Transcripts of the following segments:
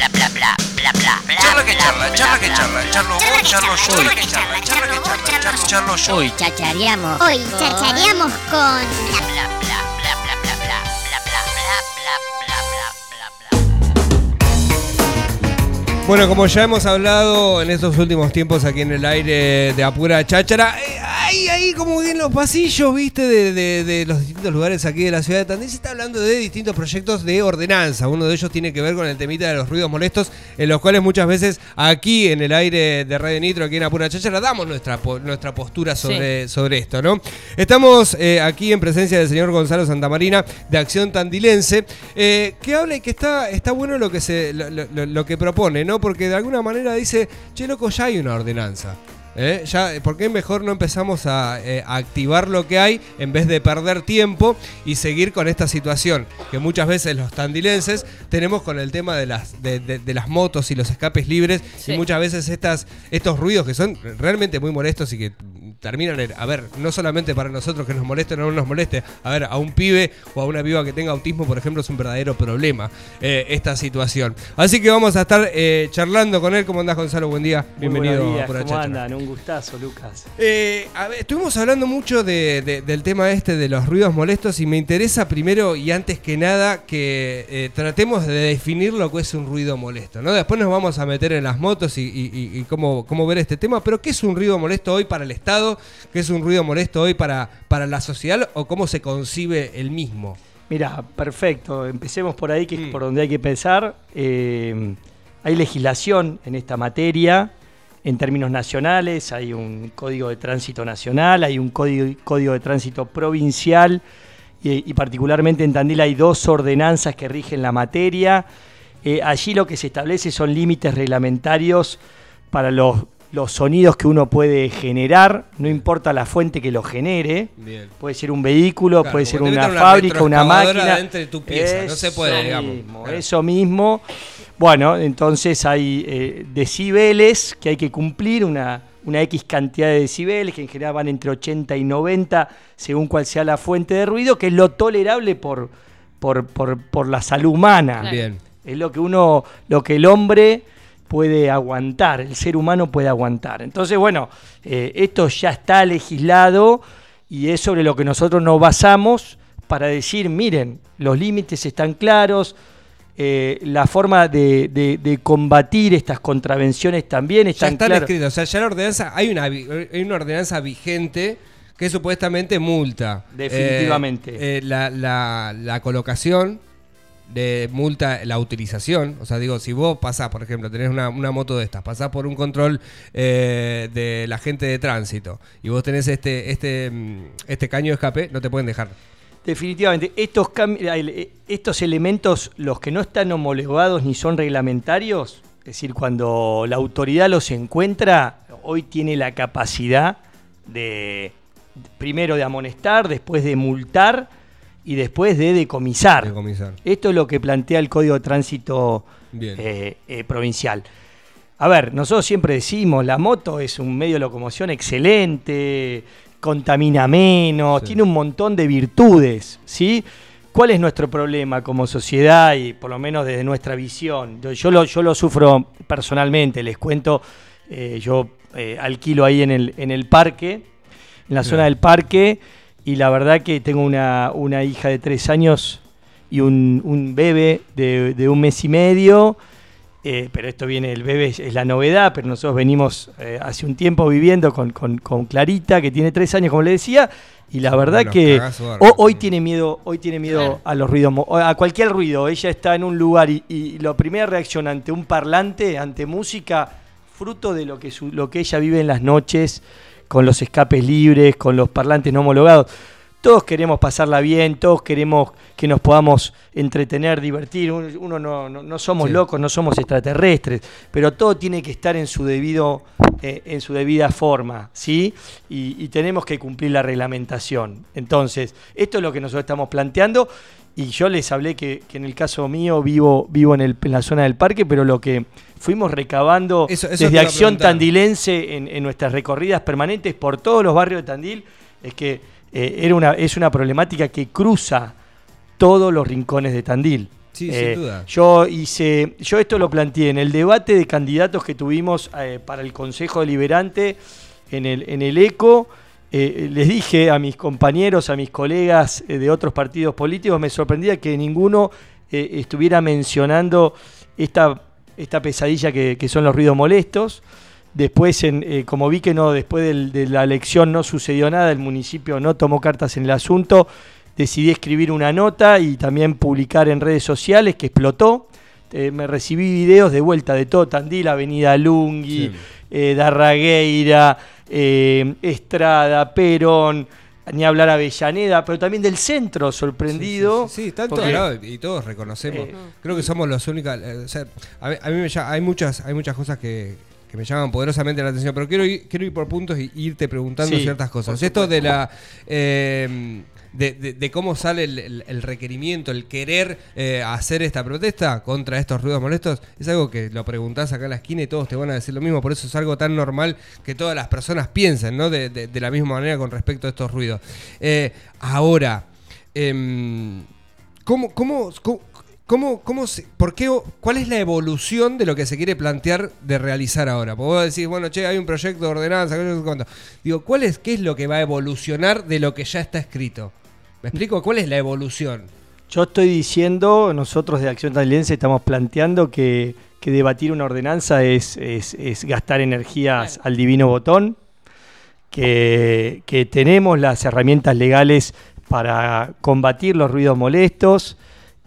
bla bla bla bla bla bla. Charla que charla, charla que charla, charlo vos, charlo yo, charla que charla, charla que charla, charlo, charlo yo. Hoy chachareamos. Hoy chachareamos con Bla bla bla bla bla bla bla bla bla bla bla bla bla bla bla. Bueno, como ya hemos hablado en estos últimos tiempos aquí en el aire de Apura Cháchara, eh, ahí, ahí como en los pasillos, viste, de, de- de los distintos lugares aquí de la ciudad de Tandil, se está hablando de distintos proyectos de ordenanza. Uno de ellos tiene que ver con el temita de los ruidos molestos, en los cuales muchas veces aquí en el aire de Radio Nitro, aquí en Apura Cháchara, damos nuestra, nuestra postura sobre, sobre esto, ¿no? Estamos eh, aquí en presencia del señor Gonzalo Santamarina, de Acción Tandilense, eh, que habla y que está, está bueno lo que, se, lo, lo- lo que propone, ¿no? Porque de alguna manera dice, che, loco, ya hay una ordenanza. ¿Eh? Ya, ¿Por qué mejor no empezamos a, eh, a activar lo que hay en vez de perder tiempo y seguir con esta situación que muchas veces los tandilenses tenemos con el tema de las, de, de- de las motos y los escapes libres Sí. y muchas veces estas, estos ruidos que son realmente muy molestos y que terminan en, a ver, no solamente para nosotros que nos moleste o no nos moleste, a ver, a un pibe o a una piba que tenga autismo, por ejemplo, es un verdadero problema eh, esta situación. Así que vamos a estar eh, charlando con él. ¿Cómo andás, Gonzalo? Buen día. Muy Bienvenido días, Pura ¿Cómo andan? Un gustazo, Lucas. Eh, a ver, estuvimos hablando mucho de- de- del tema este de los ruidos molestos y me interesa primero y antes que nada que tratemos de definir lo que es un ruido molesto. ¿no? Después nos vamos a meter en las motos y, y- y- y cómo, cómo ver este tema, pero ¿qué es un ruido molesto hoy para el Estado? ¿Qué es un ruido molesto hoy para, para la sociedad o cómo se concibe el mismo? Mira, perfecto. Empecemos por ahí, que es Mm. por donde hay que pensar. Eh, hay legislación en esta materia. En términos nacionales, hay un código de tránsito nacional, hay un código, código de tránsito provincial y, y particularmente en Tandil hay dos ordenanzas que rigen la materia. Eh, allí lo que se establece son límites reglamentarios para los, los sonidos que uno puede generar, no importa la fuente que lo genere. Bien. Puede ser un vehículo, Claro, puede ser una, fábrica, una máquina. adentro de tu pieza, no se puede, Eso digamos. mismo, Claro. Eso mismo. Bueno, entonces hay eh, decibeles que hay que cumplir, una, una X cantidad de decibeles, que en general van entre 80 y 90, según cuál sea la fuente de ruido, que es lo tolerable por, por, por, por la salud humana. Bien. Es lo que uno, lo que el hombre puede aguantar, el ser humano puede aguantar. Entonces, bueno, eh, esto ya está legislado y es sobre lo que nosotros nos basamos para decir, miren, los límites están claros, eh, la forma de, de- de combatir estas contravenciones también Ya están están claras. escritos, o sea, ya la ordenanza, hay una, hay una ordenanza vigente que supuestamente multa. Definitivamente. Eh, eh, la, la- la colocación de multa la utilización. O sea, digo, si vos pasás, por ejemplo, tenés una, una moto de estas, pasás por un control eh, de la gente de tránsito y vos tenés este, este, mm, este caño de escape, no te pueden dejar. Definitivamente, estos, eh, estos elementos, los que no están homologados ni son reglamentarios, es decir, cuando la autoridad los encuentra, hoy tiene la capacidad de, primero de amonestar, después de multar y después de decomisar. Decomisar. Esto es lo que plantea el Código de Tránsito eh, eh, provincial. A ver, nosotros siempre decimos, la moto es un medio de locomoción excelente, contamina menos, Sí. tiene un montón de virtudes, ¿sí? ¿Cuál es nuestro problema como sociedad y por lo menos desde nuestra visión? Yo, yo lo, yo lo sufro personalmente, les cuento, eh, yo alquilo ahí en el, en el parque, en la zona del parque, y la verdad que tengo una, una hija de tres años y un, un bebé de, de un mes y medio. eh, pero esto viene, el bebé es, es la novedad, pero nosotros venimos eh, hace un tiempo viviendo con, con- con Clarita, que tiene tres años, como le decía, y la verdad Los que hoy tiene miedo, hoy tiene miedo a los ruidos, a cualquier ruido. Ella está en un lugar y, y la primera reacción ante un parlante, ante música, fruto de lo que, su- lo que ella vive en las noches, con los escapes libres, con los parlantes no homologados. Todos queremos pasarla bien, todos queremos que nos podamos entretener, divertir. Un- Uno no, no- no somos Sí. locos, no somos extraterrestres, pero todo tiene que estar en su debido, eh, en su debida forma, ¿sí? Y, y tenemos que cumplir la reglamentación. Entonces, esto es lo que nosotros estamos planteando. Y yo les hablé que, que en el caso mío vivo, vivo en, el- en la zona del parque, pero lo que fuimos recabando Eso- eso te desde Acción. Tandilense en, en nuestras recorridas permanentes por todos los barrios de Tandil es que eh, era una, es una problemática que cruza todos los rincones de Tandil. Sí, Eh, sin duda. Yo hice, yo esto lo planteé en el debate de candidatos que tuvimos eh, para el Consejo Deliberante en el, en el ECO. Eh, les dije a mis compañeros, a mis colegas eh, de otros partidos políticos, me sorprendía que ninguno eh, estuviera mencionando esta, esta pesadilla que, que son los ruidos molestos. Después, en, eh, como vi que no, después del- de la elección no sucedió nada, el municipio no tomó cartas en el asunto, decidí escribir una nota y también publicar en redes sociales que explotó. Eh, me recibí videos de vuelta de todo Tandil, Avenida Lungui, Sí. Darragueira, eh, Estrada, Perón, ni hablar Avellaneda, pero también del centro, sorprendido. Sí, sí, sí, porque- todos lados y todos reconocemos. Eh, Creo que somos los únicos. eh, o sea, a mí, a mí me llama- hay muchas, hay muchas cosas que, que me llaman poderosamente la atención, pero quiero ir, quiero ir por puntos y irte preguntando Sí, ciertas cosas. Esto de la eh, de, cómo sale el, requerimiento, el querer eh, hacer esta protesta contra estos ruidos molestos, es algo que lo preguntás acá en la esquina y todos te van a decir lo mismo, por eso es algo tan normal que todas las personas piensen, ¿no? De, la misma manera con respecto a estos ruidos. Eh, ahora, em, ¿cómo, cómo, cómo, cómo, cómo se- cuál es la evolución de lo que se quiere plantear de realizar ahora? Porque vos decís, bueno, che, hay un proyecto de ordenanza, cuánto. Digo, ¿cuál es, qué es lo que va a evolucionar de lo que ya está escrito? ¿Me explico? ¿Cuál es la evolución? Yo estoy diciendo, nosotros de Acción Tandilense estamos planteando que, que debatir una ordenanza es, es- es gastar energías al divino botón, que, que tenemos las herramientas legales para combatir los ruidos molestos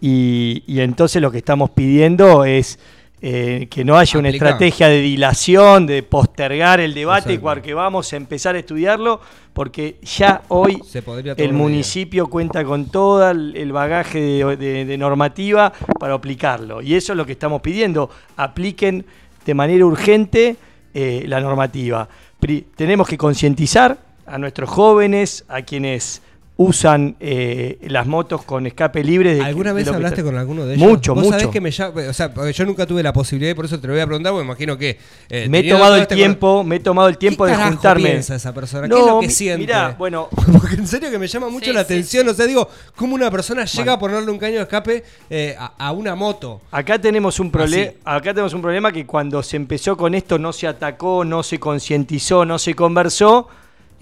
y, y entonces lo que estamos pidiendo es eh, que no haya una estrategia de dilación, de postergar el debate, porque vamos a empezar a estudiarlo, porque ya hoy Se el municipio cuenta con todo el el bagaje de, de- de normativa para aplicarlo. Y eso es lo que estamos pidiendo. Apliquen de manera urgente eh, la normativa. Pri- tenemos que concientizar a nuestros jóvenes, a quienes usan eh, las motos con escape libre. De, ¿Alguna vez hablaste con alguno de ellos? Mucho, ¿Vos mucho. sabés que me llama, o sea, porque yo nunca tuve la posibilidad y por eso te lo voy a preguntar, porque imagino que... eh, Me he tomado el tiempo, me he tomado el tiempo ¿Qué de juntarme. piensa esa persona? ¿Qué es lo que mi- siente? Mirá, bueno, Porque en serio que me llama mucho Sí, la sí, atención. O sea, digo, ¿cómo una persona llega Bueno. a ponerle un caño de escape eh, a, a una moto? Acá tenemos un problema, acá tenemos un problema que cuando se empezó con esto no se atacó, no se concientizó, no se conversó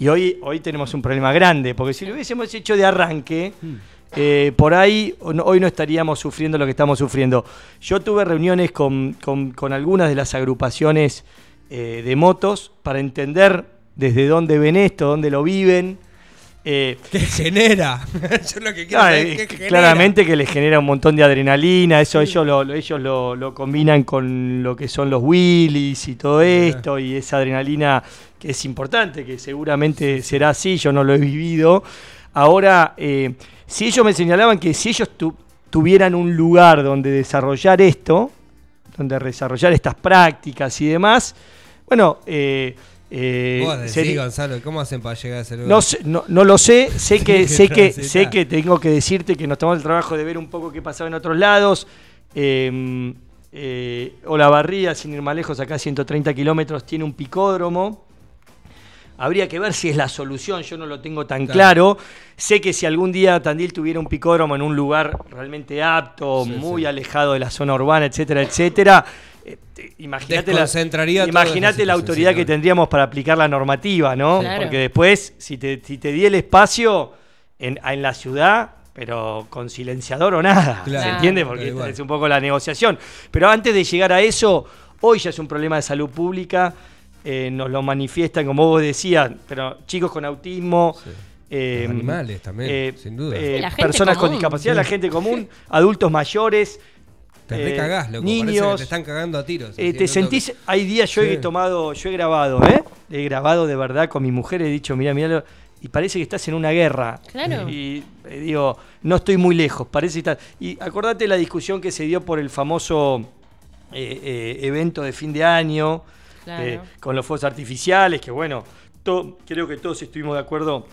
y hoy hoy tenemos un problema grande, porque si lo hubiésemos hecho de arranque, eh, por ahí no- hoy no estaríamos sufriendo lo que estamos sufriendo. Yo tuve reuniones con, con- con algunas de las agrupaciones eh, de motos para entender desde dónde ven esto, dónde lo viven. eh, ¿Qué genera? yo lo que quiero Ah, saber es qué genera. claramente que les genera un montón de adrenalina, eso ellos lo, lo- ellos lo, lo combinan con lo que son los wheelies y todo esto, y esa adrenalina que es importante, que seguramente será así, yo no lo he vivido. Ahora, eh, si ellos me señalaban que si ellos tu- tuvieran un lugar donde desarrollar esto, donde desarrollar estas prácticas y demás, bueno, eh, eh, Vos decís, sería- Gonzalo, ¿cómo hacen para llegar a ese lugar? no, sé- no, no lo sé, sé que, sé que, sé que tengo que decirte que nos tomamos el trabajo de ver un poco qué pasaba en otros lados. Eh, eh, Olavarría, sin ir más lejos, acá a 130 kilómetros, tiene un picódromo. Habría que ver si es la solución, yo no lo tengo tan claro. Sé que si algún día Tandil tuviera un picódromo en un lugar realmente apto, Sí, muy sí. alejado de la zona urbana, etcétera, etcétera, eh, te- imagínate la, imagínate la autoridad que tendríamos para aplicar la normativa, ¿no? Claro. Porque después, si te, si te di el espacio en, en la ciudad, pero con silenciador o nada, Claro. ¿se entiende? Porque esta es un poco la negociación. Pero antes de llegar a eso, hoy ya es un problema de salud pública, eh, nos lo manifiestan, como vos decías, pero chicos con autismo. Sí. eh, animales también, sin duda. eh, la gente personas con discapacidad, Sí. la gente común, adultos mayores. Te eh, recagás, loco. Parece que niños. te están cagando a tiros. Eh, te sentís, hay días yo Sí. he tomado, yo he grabado, ¿eh? He grabado de verdad con mi mujer, he dicho, mira, mira, y parece que estás en una guerra. Claro. Y eh, digo, no estoy muy lejos, parece que estás. Y acordate la discusión que se dio por el famoso eh, eh, evento de fin de año, Claro. eh, con los fuegos artificiales, que bueno, to- creo que todos estuvimos de acuerdo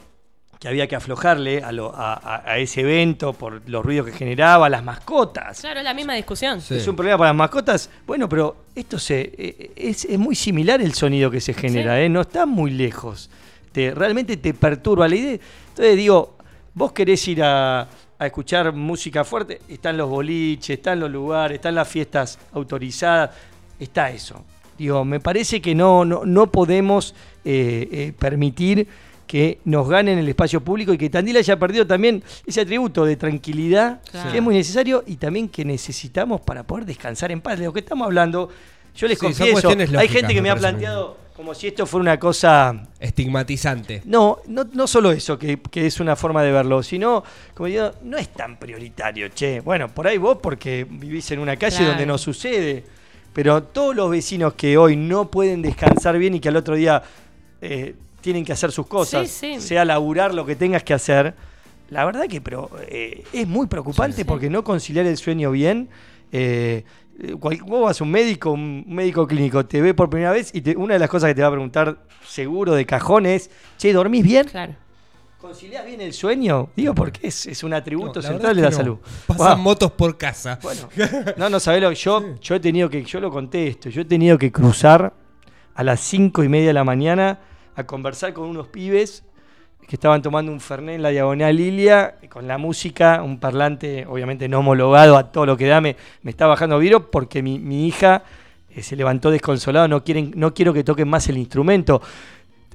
que había que aflojarle a, lo- a- a- a ese evento por los ruidos que generaba, las mascotas. Claro, es la misma discusión. Sí. Es un problema para las mascotas. Bueno, pero esto se eh, es, es muy similar el sonido que se genera, Sí. ¿eh? no está muy lejos. Te, realmente te perturba la idea. Entonces digo, vos querés ir a, a escuchar música fuerte, están los boliches, están los lugares, están las fiestas autorizadas, está eso. Digo, me parece que no, no, no podemos eh, eh, permitir que nos ganen el espacio público y que Tandil haya perdido también ese atributo de tranquilidad Claro. que es muy necesario y también que necesitamos para poder descansar en paz. De lo que estamos hablando, yo les Sí, confieso, hay gente que me me ha planteado como si esto fuera una cosa Estigmatizante. no, no, no solo eso, que, que es una forma de verlo, sino, como digo, no es tan prioritario, che. Bueno, por ahí vos porque vivís en una calle Claro. donde no sucede, pero todos los vecinos que hoy no pueden descansar bien y que al otro día eh, tienen que hacer sus cosas, Sí, sí. sea laburar lo que tengas que hacer, la verdad que pero, eh, es muy preocupante Sí. porque no conciliar el sueño bien... eh, eh, vos vas a un médico, un médico clínico, te ve por primera vez y te- una de las cosas que te va a preguntar seguro de cajón es, che, ¿dormís bien? Claro. ¿Conciliás bien el sueño? Digo, porque es, es un atributo No, central de la no. salud. Pasan Wow. motos por casa. Bueno, no, no sabés lo que yo, yo he tenido que, yo lo conté esto, yo he tenido que cruzar a las cinco y media de la mañana a conversar con unos pibes que estaban tomando un Fernet en la diagonal Lilia, con la música, un parlante obviamente no homologado a todo lo que da, me, me está bajando vidrio porque mi, mi hija eh, se levantó desconsolada, no, quieren, no quiero que toquen más el instrumento.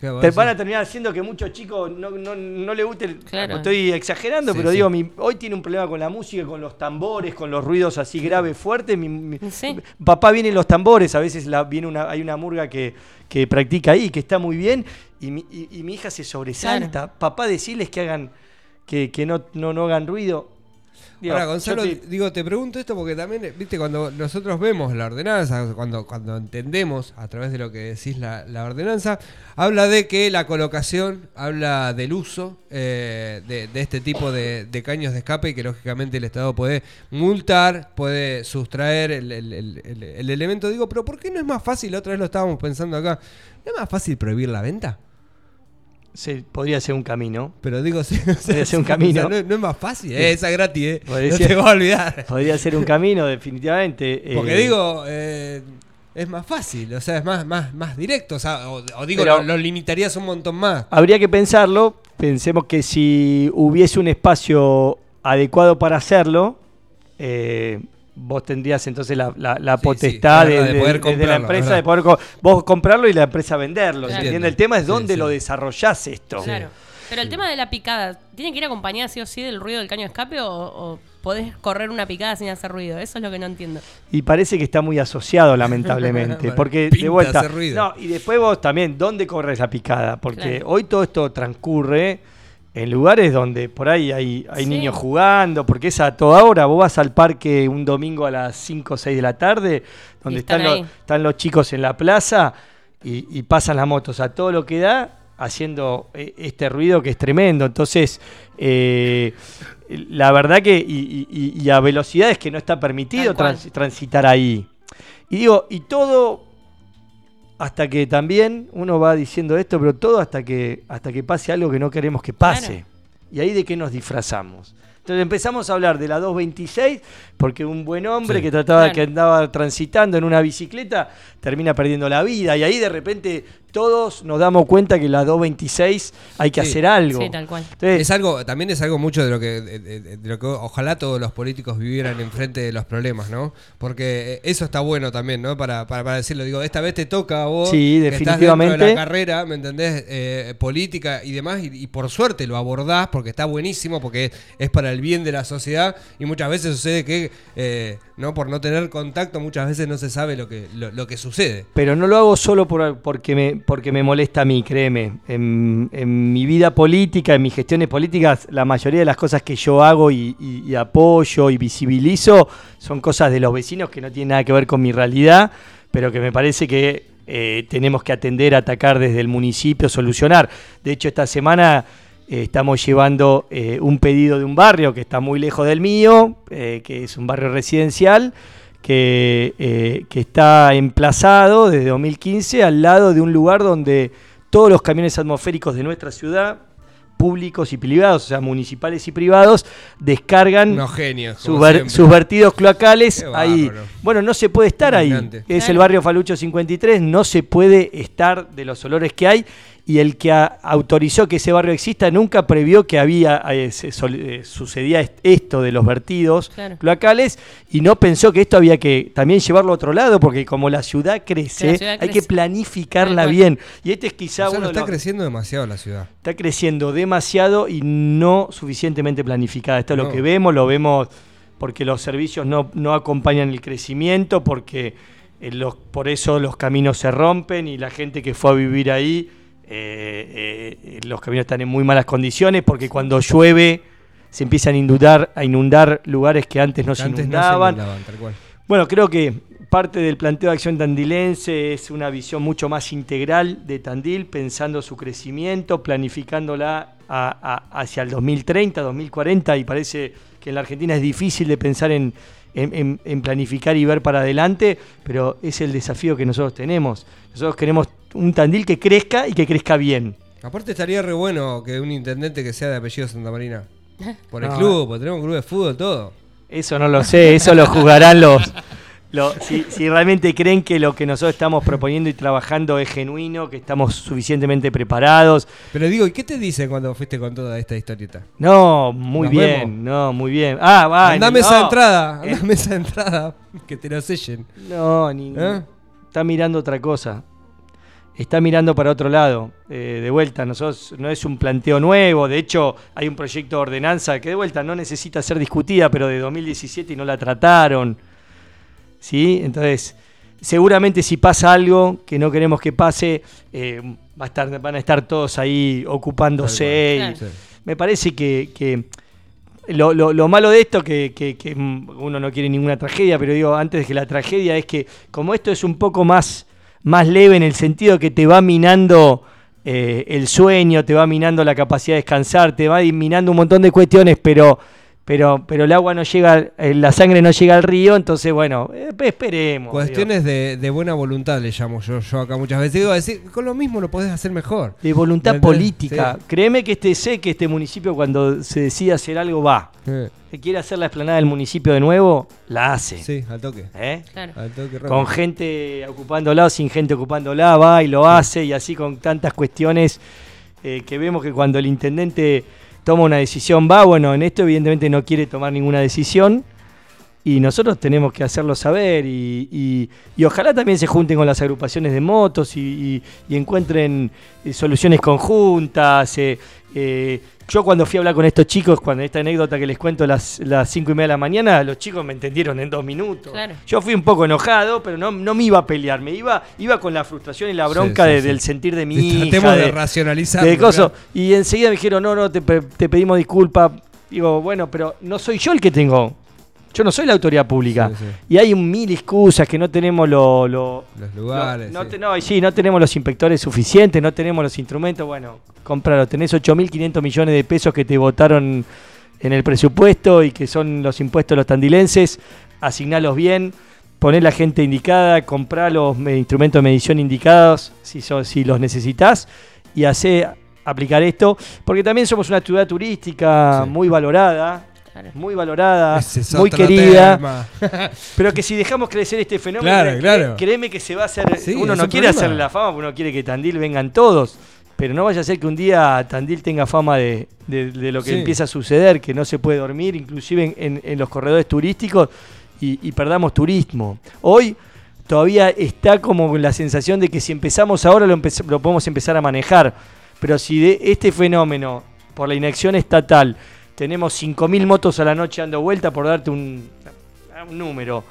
¿Qué va a Te van a terminar haciendo que muchos chicos no, no, no le guste. el- Claro. Estoy exagerando, Sí, pero sí. digo, mi- hoy tiene un problema con la música, con los tambores, con los ruidos así graves, fuertes. Mi, mi- Sí. Papá viene en los tambores, a veces la, viene una, hay una murga que, que practica ahí, que está muy bien, y mi, y- y mi hija se sobresalta. Papá, decirles que hagan, que, que no, no, no hagan ruido. Digo, Ahora, Gonzalo, te- digo, te pregunto esto porque también, eh, viste, cuando nosotros vemos la ordenanza, cuando, cuando entendemos a través de lo que decís la, la ordenanza, habla de que la colocación, habla del uso eh, de, de este tipo de, de caños de escape y que lógicamente el Estado puede multar, puede sustraer el, el- el- el- el elemento. Digo, pero ¿por qué no es más fácil? La otra vez lo estábamos pensando acá. ¿No es más fácil prohibir la venta? Se- podría ser un camino. Pero digo, sí, Podría ser un camino. no, no es más fácil, eh, esa es gratis, eh. Podría No ser- te voy a olvidar. Podría ser un camino, definitivamente. Porque eh, digo, eh, es más fácil, o sea, es más, más, más directo. O, sea, o, o digo, lo, lo limitarías un montón más. Habría que pensarlo. Pensemos que si hubiese un espacio adecuado para hacerlo, eh, vos tendrías entonces la, la- la Sí, potestad sí, de, poder de- de la empresa, ¿verdad? de poder co- vos comprarlo y la empresa venderlo. ¿se Claro. entiende? El tema es dónde sí. lo desarrollás esto. Claro. Pero el tema de la picada, ¿tiene que ir acompañada sí o sí del ruido del caño de escape o, o podés correr una picada sin hacer ruido? Eso es lo que no entiendo. Y parece que está muy asociado, lamentablemente. Bueno, porque, pinta de vuelta. hacer ruido. No, y después vos también, ¿dónde corres la picada? Porque Claro. hoy todo esto transcurre en lugares donde por ahí hay, hay Sí. niños jugando, porque es a toda hora. Vos vas al parque un domingo a las 5 o 6 de la tarde, donde están están, los, están los chicos en la plaza y, y pasan las motos a todo lo que da haciendo eh, este ruido que es tremendo. Entonces, eh, la verdad que y, y- y a velocidades que no está permitido trans- transitar ahí. Y digo, y todo hasta que también uno va diciendo esto, pero todo hasta que hasta que pase algo que no queremos que pase. Claro. Y ahí de qué nos disfrazamos. Entonces empezamos a hablar de la 226 porque un buen hombre Sí. que trataba Claro. que andaba transitando en una bicicleta termina perdiendo la vida y ahí de repente todos nos damos cuenta que la 226 hay que Sí. hacer algo. Sí, tal cual. Entonces, Es algo, también es algo mucho de lo que, de, de- de lo que ojalá todos los políticos vivieran enfrente de los problemas, ¿no? Porque eh, eso está bueno también, ¿no? Para, para, para decirlo, digo, esta vez te toca a vos, Sí, que estás definitivamente. dentro de la carrera, ¿me entendés? Eh, política y demás, y, y por suerte lo abordás porque está buenísimo, porque es para el bien de la sociedad y muchas veces sucede que, eh, ¿no? Por no tener contacto, muchas veces no se sabe lo que, lo, lo que sucede. Pero no lo hago solo por, porque, me, porque me molesta a mí, créeme. En, mi vida política, en mis gestiones políticas, la mayoría de las cosas que yo hago y, apoyo y visibilizo son cosas de los vecinos que no tienen nada que ver con mi realidad, pero que me parece que eh, tenemos que atender, atacar desde el municipio, solucionar. De hecho, esta semana eh, estamos llevando eh, un pedido de un barrio que está muy lejos del mío, que es un barrio residencial, que, eh, que está emplazado desde 2015 al lado de un lugar donde todos los camiones atmosféricos de nuestra ciudad, públicos y privados, o sea, municipales y privados, descargan genios. sus, ver- vertidos cloacales ahí. Bueno, no se puede estar ahí. Es el barrio Falucho 53, no se puede estar de los olores que hay. Y el que a- autorizó que ese barrio exista nunca previó que había eh, se sol- eh, sucedía est- esto de los vertidos Claro. cloacales y no pensó que esto había que también llevarlo a otro lado porque como la ciudad crece, Que la ciudad hay crece. que planificarla bien y este es quizá O sea, uno no de está los- creciendo demasiado la ciudad. está creciendo demasiado y no suficientemente planificada. Esto es No. lo que vemos, lo vemos porque los servicios no, no acompañan el crecimiento, porque eh, los, por eso los caminos se rompen y la gente que fue a vivir ahí, eh, eh, los caminos están en muy malas condiciones, porque cuando llueve se empiezan a inundar, a inundar lugares que antes no Que se antes inundaban. no se inundaban, tal cual. Bueno, creo que parte del planteo de acción tandilense es una visión mucho más integral de Tandil, pensando su crecimiento, planificándola a- a- hacia el 2030, 2040, y parece que en la Argentina es difícil de pensar en, en- en- en planificar y ver para adelante, pero es el desafío que nosotros tenemos. Nosotros queremos un Tandil que crezca y que crezca bien. Aparte estaría re bueno que un intendente que sea de apellido Santa Marina. Por el No. club, porque tenemos un club de fútbol, todo. Eso no lo sé, eso lo jugarán los... lo- si, si realmente creen que lo que nosotros estamos proponiendo y trabajando es genuino, que estamos suficientemente preparados. Pero digo, ¿y qué te dicen cuando fuiste con toda esta historieta? No, muy Nos bien, vemos. no, muy bien. Ah, va. Andame no, esa entrada, Eh. andame esa entrada, que te lo sellen. No, ni, ¿Eh? está mirando otra cosa. Está mirando para otro lado. Eh, de vuelta, nosotros no es un planteo nuevo. De hecho, hay un proyecto de ordenanza que de vuelta no necesita ser discutida, pero de 2017 y no la trataron. ¿Sí? Entonces, seguramente si pasa algo que no queremos que pase, eh, va a estar, van a estar todos ahí ocupándose. Y-. Me parece que, que lo, lo- lo malo de esto, que, que- que, uno no quiere ninguna tragedia, pero digo, antes de que la tragedia es que como esto es un poco más, más leve en el sentido que te va minando eh, el sueño, te va minando la capacidad de descansar, te va minando un montón de cuestiones, pero, pero, pero el agua no llega, eh, la sangre no llega al río, entonces bueno, eh, esperemos. Cuestiones de, de buena voluntad le llamo yo, yo acá muchas veces. Digo, decir, con lo mismo lo podés hacer mejor. de voluntad ¿Entendés? política. Sí. Créeme que este sé que este municipio cuando se decide hacer algo va. Que quiere hacer la explanada del municipio de nuevo, la hace. Sí, al toque. ¿Eh? Claro. Al toque rápido. Con gente ocupándola o sin gente ocupándola, va y lo hace, y así con tantas cuestiones eh, que vemos que cuando el intendente toma una decisión va, bueno, en esto evidentemente no quiere tomar ninguna decisión. Y nosotros tenemos que hacerlo saber y, y- y ojalá también se junten con las agrupaciones de motos y, encuentren eh, soluciones conjuntas. eh, eh, yo cuando fui a hablar con estos chicos, cuando esta anécdota que les cuento a las, las cinco y media de la mañana, los chicos me entendieron en dos minutos. Claro. Yo fui un poco enojado, pero no, no me iba a pelear, me iba, iba con la frustración y la bronca Sí, sí, de- sí. del sentir de mi Y hija. Tratemos de, de- racionalizar. de. Y enseguida me dijeron, no, no, te, te pedimos disculpas. Digo, bueno, pero no soy yo el que tengo. Yo no soy la autoridad pública. Sí, sí. Y hay un mil excusas que no tenemos lo, lo- Los lugares. no, no sí. te- no, y sí, no tenemos los inspectores suficientes, no tenemos los instrumentos. Bueno, compralo. Tenés 8.500 millones de pesos que te votaron en el presupuesto y que son los impuestos de los tandilenses. Asignalos bien, poné la gente indicada, comprá los me- instrumentos de medición indicados si, los necesitas y hacé aplicar esto. Porque también somos una ciudad turística Sí. muy valorada. Muy valorada, Ese muy querida. Pero que si dejamos crecer este fenómeno, Claro, cre- claro. créeme que se va a hacer. Sí, uno no quiere hacerle la fama, porque uno quiere que Tandil vengan todos. Pero no vaya a ser que un día Tandil tenga fama de, de- de lo que Sí. empieza a suceder, que no se puede dormir, inclusive en, en- en los corredores turísticos, y, y perdamos turismo. Hoy todavía está como la sensación de que si empezamos ahora lo, empe- lo podemos empezar a manejar. Pero si de este fenómeno, por la inacción estatal, tenemos 5.000 motos a la noche dando vuelta, por darte un, un número,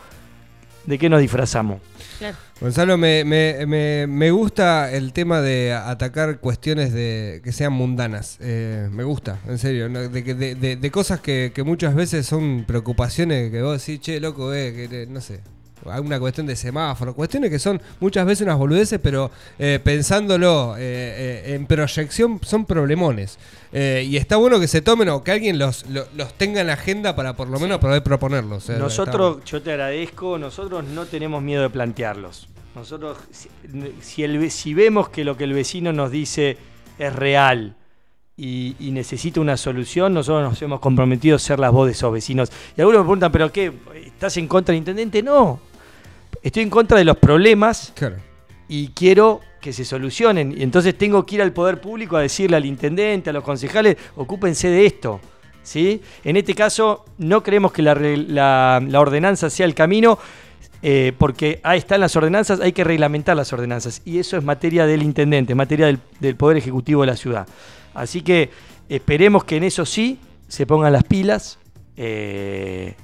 ¿de qué nos disfrazamos? Claro. Gonzalo, me, me, me, me gusta el tema de atacar cuestiones de que sean mundanas. Eh, me gusta, en serio. ¿no? De, que- de, de- de cosas que, que muchas veces son preocupaciones que vos decís, che, loco, eh, que te- no sé. Alguna cuestión de semáforo, cuestiones que son muchas veces unas boludeces, pero eh, pensándolo eh, eh, en proyección son problemones. Y está bueno que se tomen o que alguien los, lo- los, tenga en la agenda para por lo menos poder proponerlos. Nosotros, yo te agradezco, nosotros no tenemos miedo de plantearlos. Nosotros, si, si el si vemos que lo que el vecino nos dice es real y, y necesita una solución, nosotros nos hemos comprometido a ser las voz de esos vecinos. Y algunos me preguntan, ¿pero qué? ¿Estás en contra del intendente? No. Estoy en contra de los problemas Claro. y quiero que se solucionen. Y entonces tengo que ir al poder público a decirle al intendente, a los concejales, ocúpense de esto. ¿sí? En este caso, no creemos que la, re- la- la ordenanza sea el camino. eh, porque ahí están las ordenanzas, hay que reglamentar las ordenanzas. Y eso es materia del intendente, es materia del, del Poder Ejecutivo de la ciudad. Así que esperemos que en eso sí se pongan las pilas eh,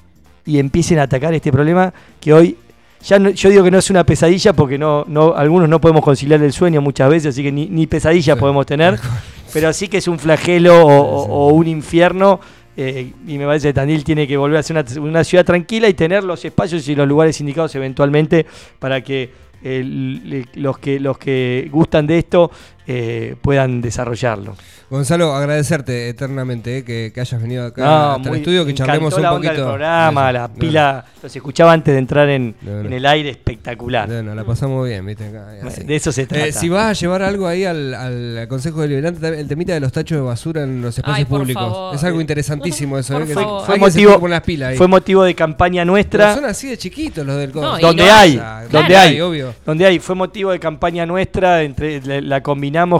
y empiecen a atacar este problema que hoy ya no- yo digo que no es una pesadilla porque no, no, algunos no podemos conciliar el sueño muchas veces, así que ni, ni pesadilla Sí. podemos tener, pero sí que es un flagelo o, o- o un infierno. eh, y me parece que Tandil tiene que volver a ser una, una ciudad tranquila y tener los espacios y los lugares indicados eventualmente para que eh, los que los que gustan de esto eh, puedan desarrollarlo. Gonzalo, agradecerte eternamente eh, que, que hayas venido acá No, hasta el estudio, que charlemos un la onda poquito. del programa, Eso. la No, pila, los escuchaba antes de entrar en, No, no. en el aire, espectacular. No, no, la pasamos bien, viste. Acá, así. De eso se trata. Eh, si vas a llevar algo ahí al, al Consejo Deliberante, el temita de los tachos de basura en los espacios Ay, públicos. favor. Es algo interesantísimo eso. Por eh, que favor. fue motivo, las pilas ahí. fue motivo de campaña Pero nuestra. son así de chiquitos los del No, y donde no- hay, Claro, donde hay, obvio. donde hay, fue motivo de campaña nuestra, entre, la, la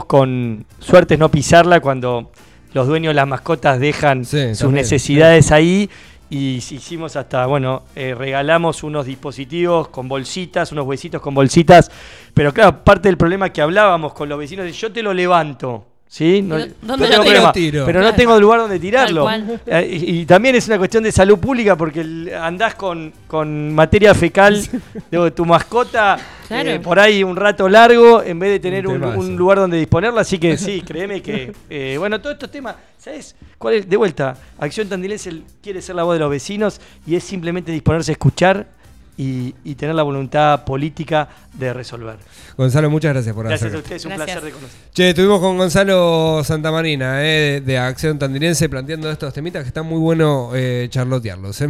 con suertes no pisarla cuando los dueños de las mascotas dejan Sí, sus también, necesidades ahí y hicimos hasta, bueno, eh, regalamos unos dispositivos con bolsitas, unos huesitos con bolsitas, pero claro, parte del problema que hablábamos con los vecinos es yo te lo levanto. ¿Sí? No, ¿Y no dónde tengo lo problema, tiro? pero no tengo lugar donde tirarlo. Eh, y, y también es una cuestión de salud pública porque el- andás con, con materia fecal de tu mascota Claro. eh, por ahí un rato largo en vez de tener Un un, temazo. un lugar donde disponerla. Así que sí, créeme que. eh, bueno, todos estos temas, ¿sabes? ¿Cuál es? De vuelta, Acción Tandilense quiere ser la voz de los vecinos y es simplemente disponerse a escuchar y, y tener la voluntad política de resolver. Gonzalo, muchas gracias por Gracias a hacer. ustedes, un Gracias. placer de conocer. Che, estuvimos con Gonzalo Santamarina, eh, de, de Acción Tandilense, planteando estos temitas que están muy bueno eh, charlotearlos. Eh.